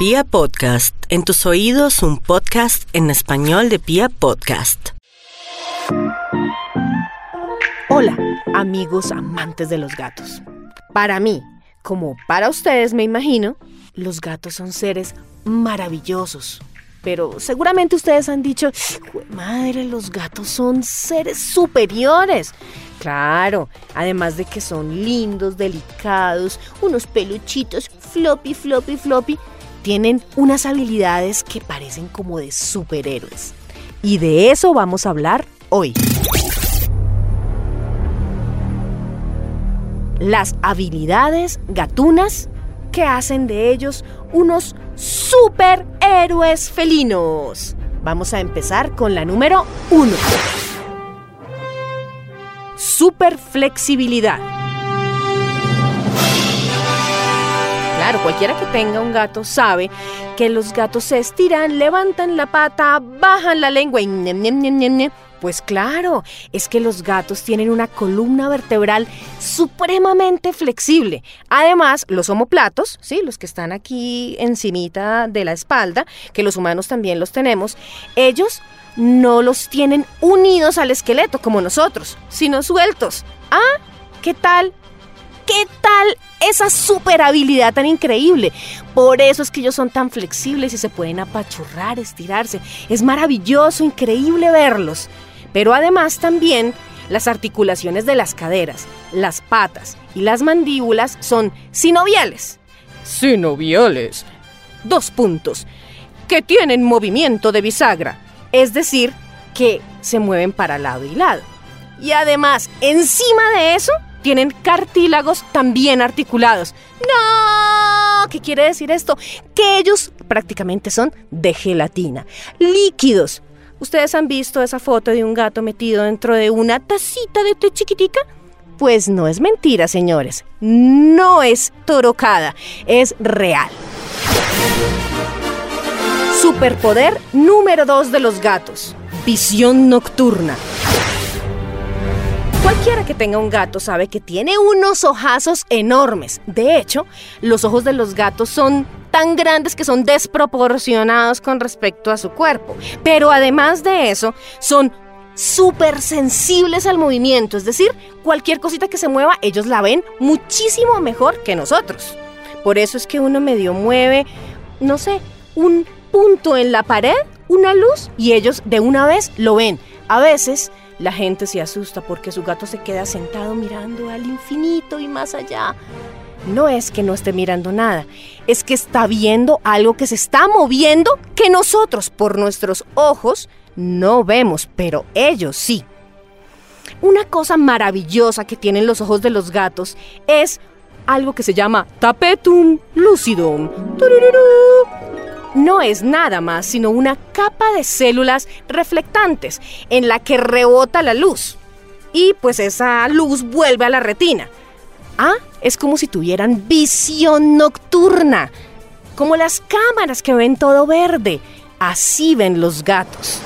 Pia Podcast, en tus oídos un podcast en español de Pia Podcast. Hola, amigos amantes de los gatos. Para mí, como para ustedes me imagino, los gatos son seres maravillosos. Pero seguramente ustedes han dicho, madre, los gatos son seres superiores. Claro, además de que son lindos, delicados, unos peluchitos, floppy, floppy, floppy, tienen unas habilidades que parecen como de superhéroes. Y de eso vamos a hablar hoy. Las habilidades gatunas que hacen de ellos unos superhéroes felinos. Vamos a empezar con la número uno. Superflexibilidad. Claro, cualquiera que tenga un gato sabe que los gatos se estiran, levantan la pata, bajan la lengua y... pues claro, es que los gatos tienen una columna vertebral supremamente flexible. Además, los homoplatos, ¿sí? los que están aquí encimita de la espalda, que los humanos también los tenemos, ellos no los tienen unidos al esqueleto como nosotros, sino sueltos. Ah, ¿qué tal ¿Qué tal esa super habilidad tan increíble? Por eso es que ellos son tan flexibles y se pueden apachurrar, estirarse. Es maravilloso, increíble verlos. Pero además también las articulaciones de las caderas, las patas y las mandíbulas son sinoviales. Sinoviales. Dos puntos. Que tienen movimiento de bisagra. Es decir, que se mueven para lado y lado. Y además, encima de eso, tienen cartílagos también articulados. ¡No! ¿Qué quiere decir esto? Que ellos prácticamente son de gelatina, líquidos. ¿Ustedes han visto esa foto de un gato metido dentro de una tacita de té chiquitica? Pues no es mentira, señores. No es torocada, es real. Superpoder número 2 de los gatos. Visión nocturna. Cualquiera que tenga un gato sabe que tiene unos ojazos enormes. De hecho, los ojos de los gatos son tan grandes que son desproporcionados con respecto a su cuerpo. Pero además de eso, son súper sensibles al movimiento. Es decir, cualquier cosita que se mueva, ellos la ven muchísimo mejor que nosotros. Por eso es que uno medio mueve, no sé, un punto en la pared, una luz, y ellos de una vez lo ven. A veces la gente se asusta porque su gato se queda sentado mirando al infinito y más allá. No es que no esté mirando nada, es que está viendo algo que se está moviendo que nosotros por nuestros ojos no vemos, pero ellos sí. Una cosa maravillosa que tienen los ojos de los gatos es algo que se llama tapetum lucidum no es nada más sino una capa de células reflectantes en la que rebota la luz. Y pues esa luz vuelve a la retina. Ah, es como si tuvieran visión nocturna, como las cámaras que ven todo verde. Así ven los gatos.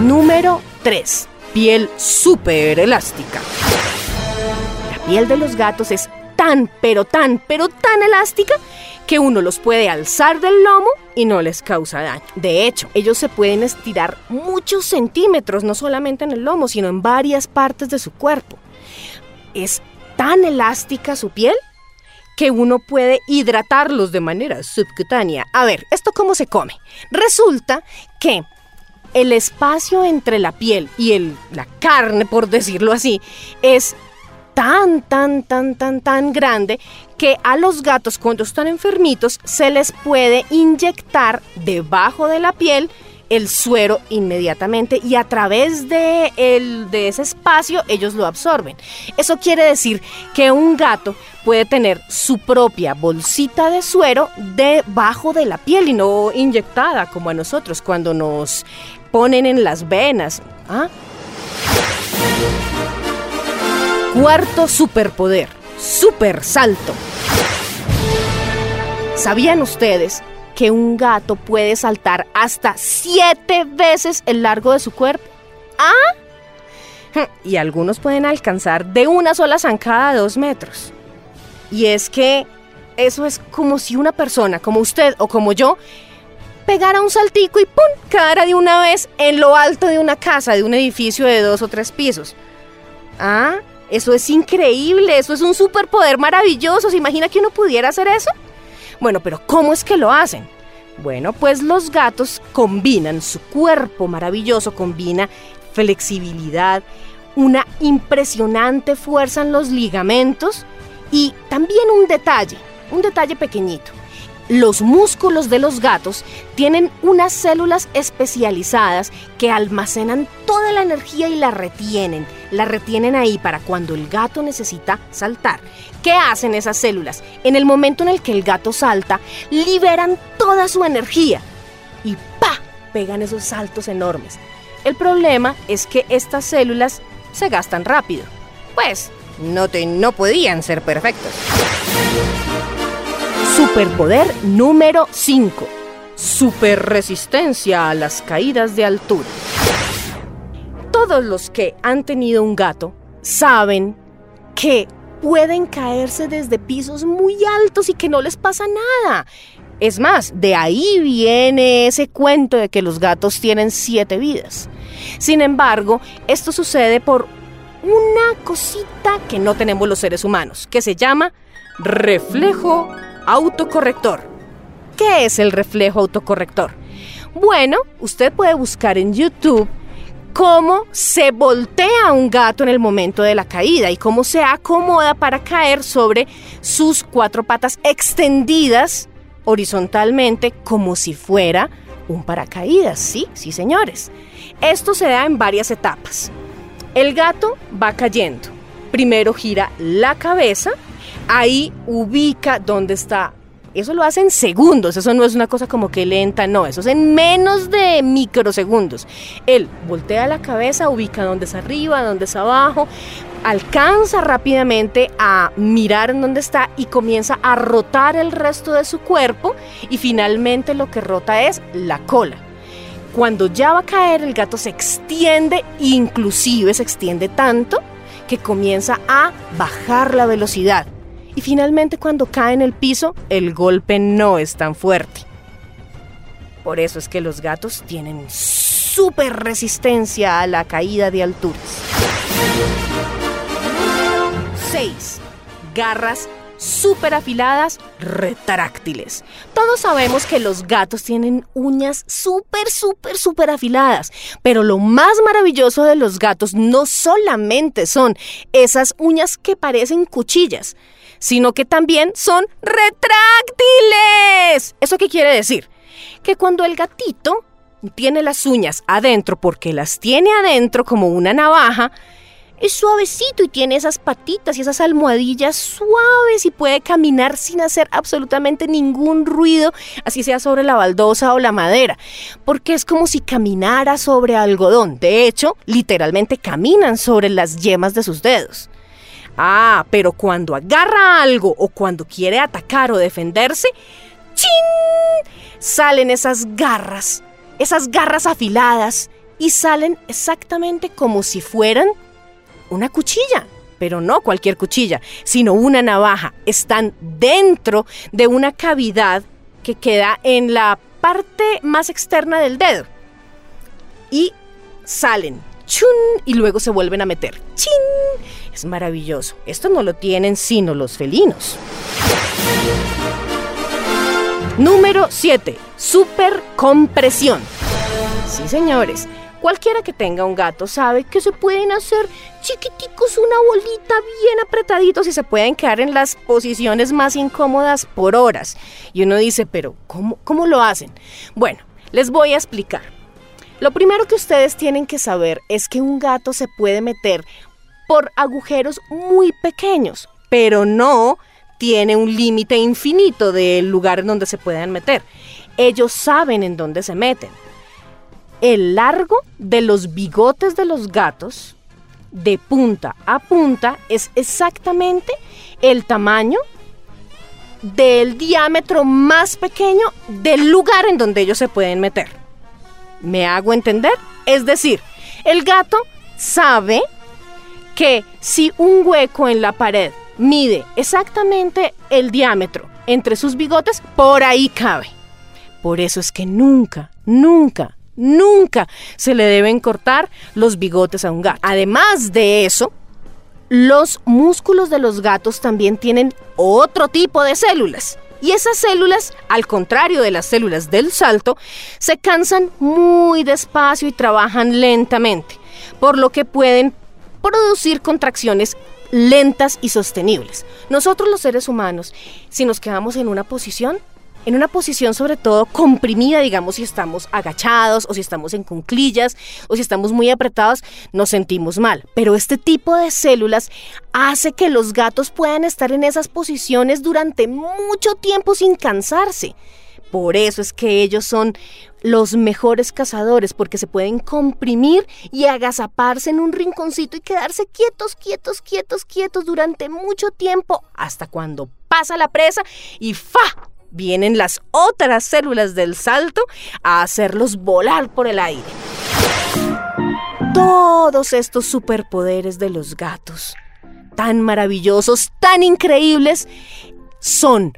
Número 3. Piel súper elástica. La piel de los gatos es tan, pero tan, pero tan elástica que uno los puede alzar del lomo y no les causa daño. De hecho, ellos se pueden estirar muchos centímetros, no solamente en el lomo, sino en varias partes de su cuerpo. Es tan elástica su piel que uno puede hidratarlos de manera subcutánea. A ver, ¿esto cómo se come? Resulta que el espacio entre la piel y el, la carne, por decirlo así, es tan, tan, tan, tan, tan grande que a los gatos cuando están enfermitos se les puede inyectar debajo de la piel el suero inmediatamente y a través de, el, de ese espacio ellos lo absorben. Eso quiere decir que un gato puede tener su propia bolsita de suero debajo de la piel y no inyectada como a nosotros cuando nos ponen en las venas. ¿Ah? Cuarto superpoder, super salto. ¿Sabían ustedes que un gato puede saltar hasta siete veces el largo de su cuerpo? ¿Ah? Y algunos pueden alcanzar de una sola zancada dos metros. Y es que eso es como si una persona, como usted o como yo, pegara un saltico y ¡pum! quedara de una vez en lo alto de una casa, de un edificio de dos o tres pisos. Ah, eso es increíble, eso es un superpoder maravilloso. ¿Se imagina que uno pudiera hacer eso? Bueno, pero ¿cómo es que lo hacen? Bueno, pues los gatos combinan su cuerpo maravilloso, combina flexibilidad, una impresionante fuerza en los ligamentos y también un detalle, un detalle pequeñito. Los músculos de los gatos tienen unas células especializadas que almacenan toda la energía y la retienen. La retienen ahí para cuando el gato necesita saltar. ¿Qué hacen esas células? En el momento en el que el gato salta, liberan toda su energía y ¡pa! pegan esos saltos enormes. El problema es que estas células se gastan rápido. Pues no, te, no podían ser perfectos. Superpoder número 5. Super resistencia a las caídas de altura. Todos los que han tenido un gato saben que pueden caerse desde pisos muy altos y que no les pasa nada. Es más, de ahí viene ese cuento de que los gatos tienen siete vidas. Sin embargo, esto sucede por una cosita que no tenemos los seres humanos, que se llama reflejo autocorrector. ¿Qué es el reflejo autocorrector? Bueno, usted puede buscar en YouTube cómo se voltea un gato en el momento de la caída y cómo se acomoda para caer sobre sus cuatro patas extendidas horizontalmente como si fuera un paracaídas. Sí, sí, señores. Esto se da en varias etapas. El gato va cayendo. Primero gira la cabeza, ahí ubica dónde está. Eso lo hace en segundos, eso no es una cosa como que lenta, no, eso es en menos de microsegundos. Él voltea la cabeza, ubica dónde es arriba, dónde es abajo, alcanza rápidamente a mirar en dónde está y comienza a rotar el resto de su cuerpo y finalmente lo que rota es la cola. Cuando ya va a caer, el gato se extiende, inclusive se extiende tanto que comienza a bajar la velocidad. Y finalmente cuando cae en el piso, el golpe no es tan fuerte. Por eso es que los gatos tienen súper resistencia a la caída de alturas. 6. Garras súper afiladas, retráctiles. Todos sabemos que los gatos tienen uñas súper, súper, súper afiladas, pero lo más maravilloso de los gatos no solamente son esas uñas que parecen cuchillas, sino que también son retráctiles. ¿Eso qué quiere decir? Que cuando el gatito tiene las uñas adentro porque las tiene adentro como una navaja, es suavecito y tiene esas patitas y esas almohadillas suaves y puede caminar sin hacer absolutamente ningún ruido, así sea sobre la baldosa o la madera, porque es como si caminara sobre algodón. De hecho, literalmente caminan sobre las yemas de sus dedos. Ah, pero cuando agarra algo o cuando quiere atacar o defenderse, ¡chin! Salen esas garras, esas garras afiladas y salen exactamente como si fueran una cuchilla, pero no cualquier cuchilla, sino una navaja. Están dentro de una cavidad que queda en la parte más externa del dedo. Y salen, chun, y luego se vuelven a meter. ¡Chin! Es maravilloso. Esto no lo tienen sino los felinos. Número 7. Supercompresión. Sí, señores. Cualquiera que tenga un gato sabe que se pueden hacer chiquiticos, una bolita bien apretaditos y se pueden quedar en las posiciones más incómodas por horas. Y uno dice, pero ¿cómo, cómo lo hacen? Bueno, les voy a explicar. Lo primero que ustedes tienen que saber es que un gato se puede meter por agujeros muy pequeños, pero no tiene un límite infinito del lugar en donde se pueden meter. Ellos saben en dónde se meten el largo de los bigotes de los gatos, de punta a punta, es exactamente el tamaño del diámetro más pequeño del lugar en donde ellos se pueden meter. ¿Me hago entender? Es decir, el gato sabe que si un hueco en la pared mide exactamente el diámetro entre sus bigotes, por ahí cabe. Por eso es que nunca, nunca, nunca se le deben cortar los bigotes a un gato. Además de eso, los músculos de los gatos también tienen otro tipo de células. Y esas células, al contrario de las células del salto, se cansan muy despacio y trabajan lentamente, por lo que pueden producir contracciones lentas y sostenibles. Nosotros los seres humanos, si nos quedamos en una posición, en una posición sobre todo comprimida, digamos, si estamos agachados o si estamos en cunclillas o si estamos muy apretados, nos sentimos mal. Pero este tipo de células hace que los gatos puedan estar en esas posiciones durante mucho tiempo sin cansarse. Por eso es que ellos son los mejores cazadores, porque se pueden comprimir y agazaparse en un rinconcito y quedarse quietos, quietos, quietos, quietos durante mucho tiempo, hasta cuando pasa la presa y ¡fa! Vienen las otras células del salto a hacerlos volar por el aire. Todos estos superpoderes de los gatos, tan maravillosos, tan increíbles, son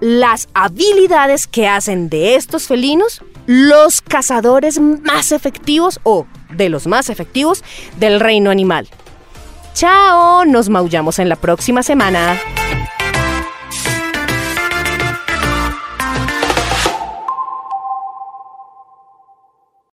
las habilidades que hacen de estos felinos los cazadores más efectivos o de los más efectivos del reino animal. Chao, nos maullamos en la próxima semana.